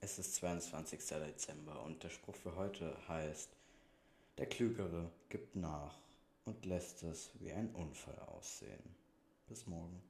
Es ist 22. Dezember und der Spruch für heute heißt, der Klügere gibt nach und lässt es wie ein Unfall aussehen. Bis morgen.